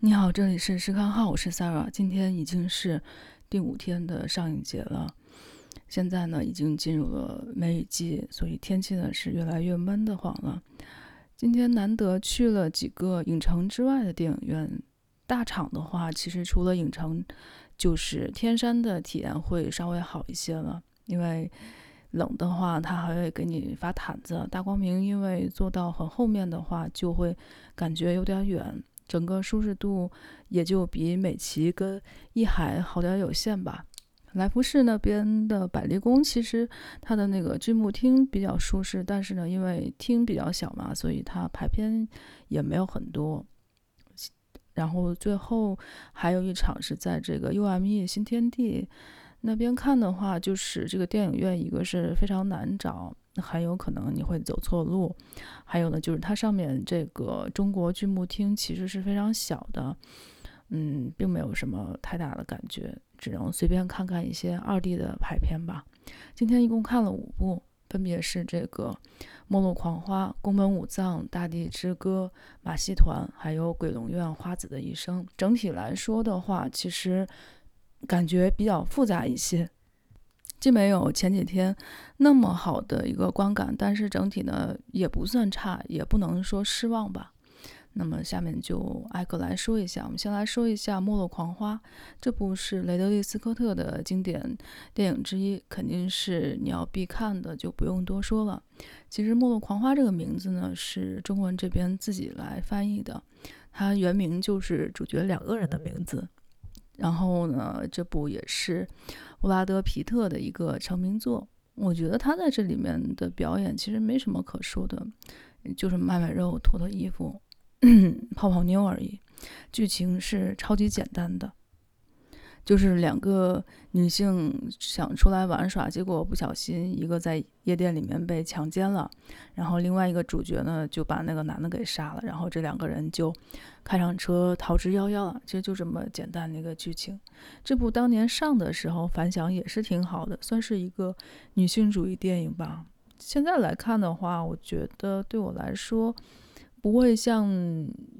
你好，这里是试看号，我是 Sarah。今天已经是第五天的上影节了，现在呢已经进入了梅雨季，所以天气呢是越来越闷得慌了。今天难得去了几个影城之外的电影院，大厂的话，其实除了影城，就是天山的体验会稍微好一些了，因为冷的话，它还会给你发毯子。大光明因为坐到很后面的话，就会感觉有点远。整个舒适度也就比美琪跟艺海好点有限吧。来福士那边的百丽宫，其实它的那个剧目厅比较舒适，但是呢，因为厅比较小嘛，所以它排片也没有很多。然后最后还有一场是在这个 UME 新天地那边看的话，就是这个电影院一个是非常难找。很有可能你会走错路，还有呢，就是它上面这个中国剧目厅其实是非常小的，嗯，并没有什么太大的感觉，只能随便看看一些二 D 的排片吧。今天一共看了五部，分别是这个《末路狂花》《宫本武藏》《大地之歌》《马戏团》，还有《鬼龙院花子的一生》。整体来说的话，其实感觉比较复杂一些。既没有前几天那么好的一个观感，但是整体呢也不算差，也不能说失望吧。那么下面就挨个来说一下。我们先来说一下《末路狂花》，这部是雷德利·斯科特的经典电影之一，肯定是你要必看的，就不用多说了。其实《末路狂花》这个名字呢是中文这边自己来翻译的，它原名就是主角两个人的名字。然后呢，这部也是布拉德·皮特的一个成名作。我觉得他在这里面的表演其实没什么可说的，就是卖卖肉、脱脱衣服、泡泡妞而已。剧情是超级简单的。就是两个女性想出来玩耍，结果不小心一个在夜店里面被强奸了，然后另外一个主角呢就把那个男的给杀了，然后这两个人就开上车逃之夭夭了。其实就这么简单的一个剧情。这部当年上的时候反响也是挺好的，算是一个女性主义电影吧。现在来看的话，我觉得对我来说。不会像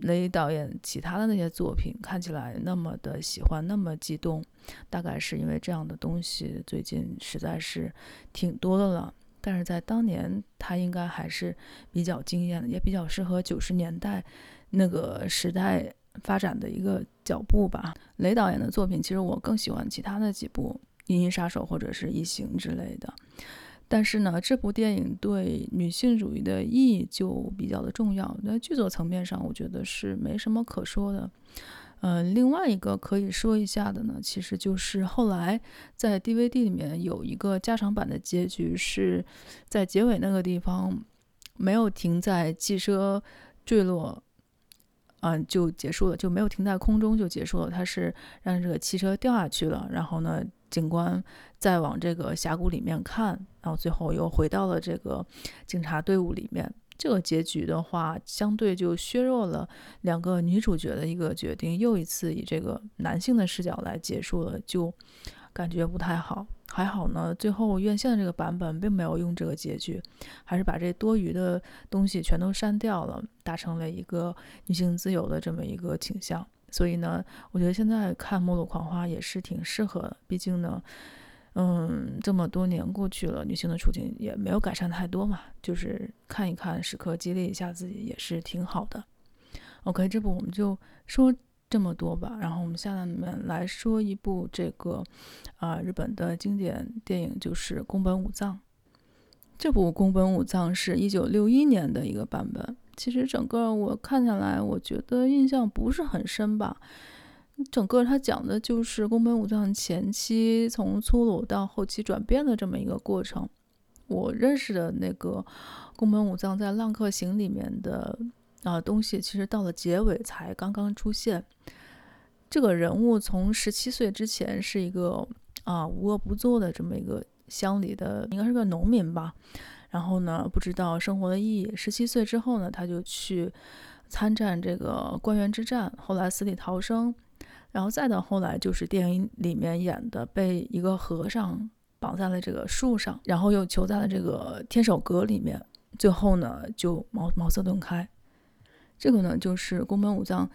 雷导演其他的那些作品看起来那么的喜欢，那么激动，大概是因为这样的东西最近实在是挺多的了。但是在当年，他应该还是比较惊艳的，也比较适合九十年代那个时代发展的一个脚步吧。雷导演的作品，其实我更喜欢其他的几部《银翼杀手》或者是《异形》之类的。但是呢，这部电影对女性主义的意义就比较的重要。在剧作层面上，我觉得是没什么可说的。呃，另外一个可以说一下的呢，其实就是后来在 DVD 里面有一个加长版的结局，是在结尾那个地方没有停在汽车坠落，嗯、就结束了，就没有停在空中就结束了。它是让这个汽车掉下去了，然后呢，警官再往这个峡谷里面看，然后最后又回到了这个警察队伍里面。这个结局的话，相对就削弱了两个女主角的一个决定，又一次以这个男性的视角来结束了，就感觉不太好。还好呢，最后院线的这个版本并没有用这个结局，还是把这多余的东西全都删掉了，达成了一个女性自由的这么一个倾向。所以呢，我觉得现在看《末路狂花》也是挺适合的。毕竟呢，嗯，这么多年过去了，女性的处境也没有改善太多嘛，就是看一看，时刻激励一下自己也是挺好的。OK，这部我们就说这么多吧。然后我们下面来说一部这个啊、日本的经典电影，就是《宫本武藏》。这部《宫本武藏》是一九六一年的一个版本。其实整个我看下来，我觉得印象不是很深吧。整个他讲的就是宫本武藏前期从粗鲁到后期转变的这么一个过程。我认识的那个宫本武藏在《浪客行》里面的啊东西，其实到了结尾才刚刚出现。这个人物从十七岁之前是一个啊无恶不作的这么一个乡里的，应该是个农民吧。然后呢，不知道生活的意义。十七岁之后呢，他就去参战这个关原之战，后来死里逃生。然后再到后来，就是电影里面演的，被一个和尚绑在了这个树上，然后又囚在了这个天守阁里面。最后呢，就茅茅塞顿开。这个呢，就是宫本武藏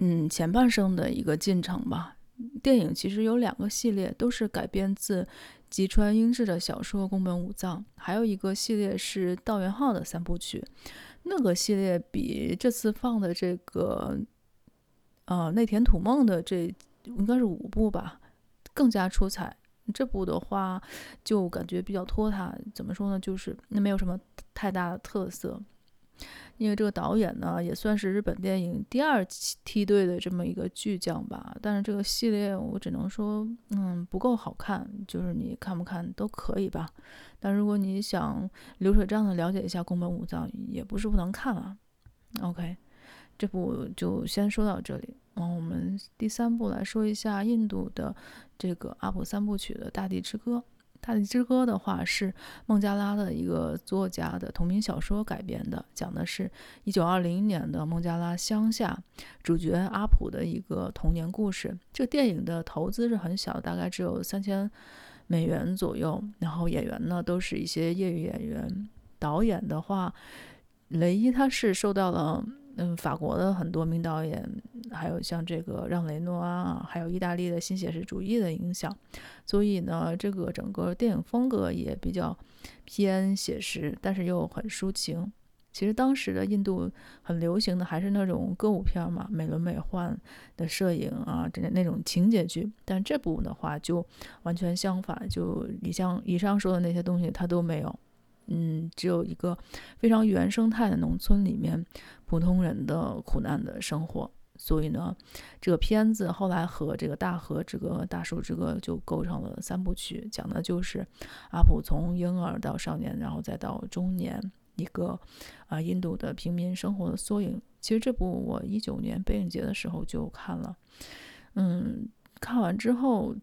嗯，前半生的一个进程吧。电影其实有两个系列，都是改编自吉川英治的小说《宫本武藏》，还有一个系列是道元浩的三部曲。那个系列比这次放的这个，呃，内田土梦的这应该是五部吧，更加出彩。这部的话就感觉比较拖沓，怎么说呢？就是那没有什么太大的特色。因为这个导演呢，也算是日本电影第二梯队的这么一个巨匠吧。但是这个系列我只能说，嗯，不够好看。就是你看不看都可以吧。但如果你想流水账的了解一下宫本武藏，也不是不能看啊。OK，这部就先说到这里。然后我们第三部来说一下印度的这个阿普三部曲的《大地之歌》。《大地之歌》的话是孟加拉的一个作家的同名小说改编的，讲的是一九二零年的孟加拉乡下主角阿普的一个童年故事。这个电影的投资是很小，大概只有三千美元左右。然后演员呢都是一些业余演员。导演的话，雷伊他是受到了。嗯，法国的很多名导演，还有像这个让·雷诺啊，还有意大利的新写实主义的影响，所以呢，这个整个电影风格也比较偏写实，但是又很抒情。其实当时的印度很流行的还是那种歌舞片嘛，美轮美奂的摄影啊，这那种情节剧。但这部的话就完全相反，就你像以上说的那些东西，它都没有。嗯，只有一个非常原生态的农村里面普通人的苦难的生活，所以呢，这个片子后来和这个《大河之歌》《大树之歌》就构成了三部曲，讲的就是阿普从婴儿到少年，然后再到中年，一个啊印度的平民生活的缩影。其实这部我一九年北影节的时候就看了，嗯，看完之后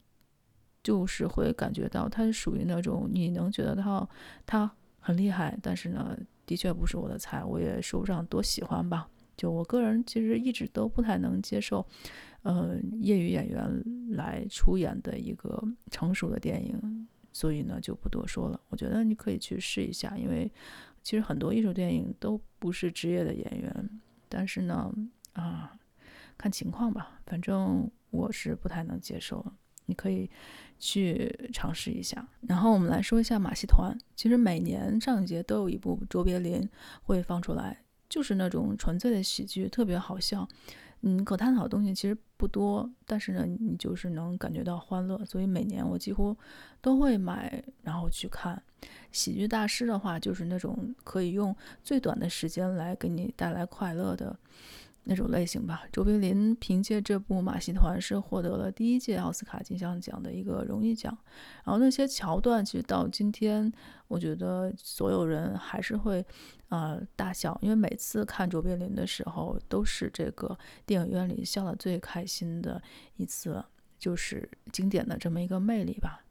就是会感觉到它是属于那种你能觉得到它。很厉害，但是呢，的确不是我的菜，我也说不上多喜欢吧。就我个人其实一直都不太能接受，呃，业余演员来出演的一个成熟的电影，所以呢就不多说了。我觉得你可以去试一下，因为其实很多艺术电影都不是职业的演员，但是呢，啊，看情况吧，反正我是不太能接受。你可以去尝试一下，然后我们来说一下马戏团。其实每年上影节都有一部《卓别林》会放出来，就是那种纯粹的喜剧，特别好笑。嗯，可探讨的东西其实不多，但是呢，你就是能感觉到欢乐。所以每年我几乎都会买，然后去看。喜剧大师的话，就是那种可以用最短的时间来给你带来快乐的。那种类型吧。卓别林凭借这部《马戏团》是获得了第一届奥斯卡金像奖的一个荣誉奖。然后那些桥段，其实到今天，我觉得所有人还是会呃大笑，因为每次看卓别林的时候，都是这个电影院里笑得最开心的一次，就是经典的这么一个魅力吧。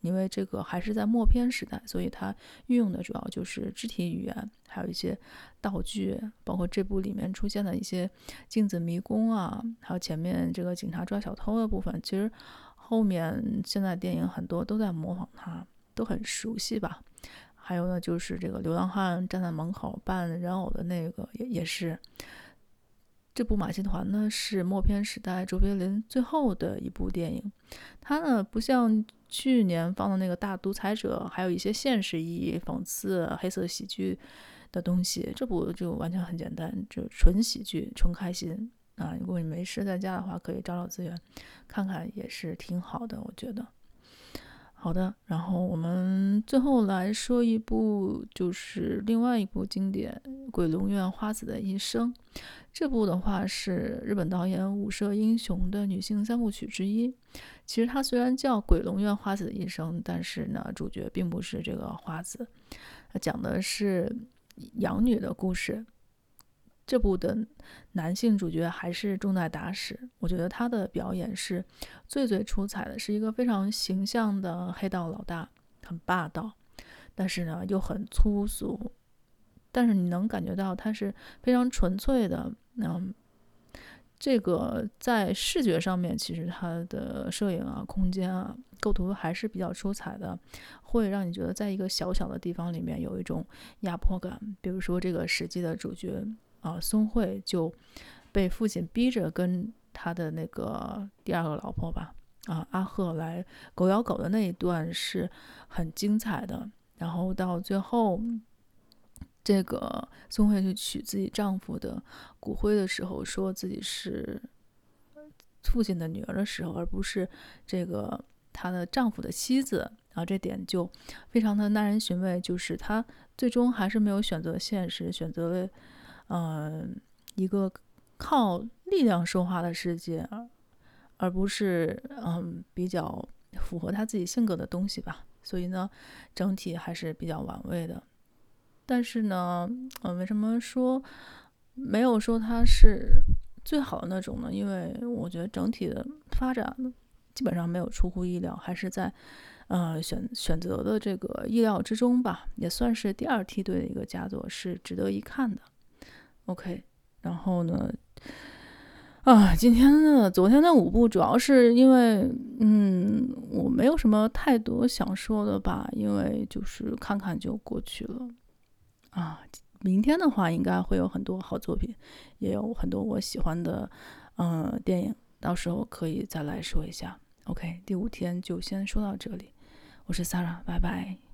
因为这个还是在默片时代，所以它运用的主要就是肢体语言，还有一些道具，包括这部里面出现的一些镜子迷宫啊，还有前面这个警察抓小偷的部分。其实后面现在电影很多都在模仿它，都很熟悉吧。还有呢，就是这个流浪汉站在门口扮人偶的那个，也也是。这部马戏团呢，是默片时代卓别林最后的一部电影。它呢，不像去年放的那个大独裁者，还有一些现实意义、讽刺、黑色喜剧的东西。这部就完全很简单，就纯喜剧、纯开心啊！如果你没事在家的话，可以找找资源看看，也是挺好的，我觉得。好的，然后我们最后来说一部，就是另外一部经典《鬼龙院花子的一生》。这部的话是日本导演武舍英雄的女性三部曲之一。其实它虽然叫《鬼龙院花子的一生》，但是呢，主角并不是这个花子，讲的是养女的故事。这部的男性主角还是中代达史，我觉得他的表演是最最出彩的，是一个非常形象的黑道老大，很霸道，但是呢又很粗俗。但是你能感觉到他是非常纯粹的，嗯，这个在视觉上面，其实他的摄影啊、空间啊、构图还是比较出彩的，会让你觉得在一个小小的地方里面有一种压迫感。比如说这个实际的主角啊，松慧就被父亲逼着跟他的那个第二个老婆吧，啊，阿贺来狗咬狗的那一段是很精彩的。然后到最后，这个宋慧去取自己丈夫的骨灰的时候，说自己是父亲的女儿的时候，而不是这个她的丈夫的妻子，然后这点就非常的耐人寻味。就是她最终还是没有选择现实，选择了、呃、一个靠力量说话的世界，而不是嗯比较符合他自己性格的东西吧。所以呢，整体还是比较玩味的。但是呢，嗯，为什么说没有说它是最好的那种呢？因为我觉得整体的发展基本上没有出乎意料，还是在呃选选择的这个意料之中吧。也算是第二梯队的一个佳作，是值得一看的。OK，然后呢？啊，今天的昨天的五部主要是因为，嗯，我没有什么太多想说的吧，因为就是看看就过去了。啊，明天的话应该会有很多好作品，也有很多我喜欢的，嗯、呃，电影，到时候可以再来说一下。OK，第五天就先说到这里，我是 Sara，拜拜。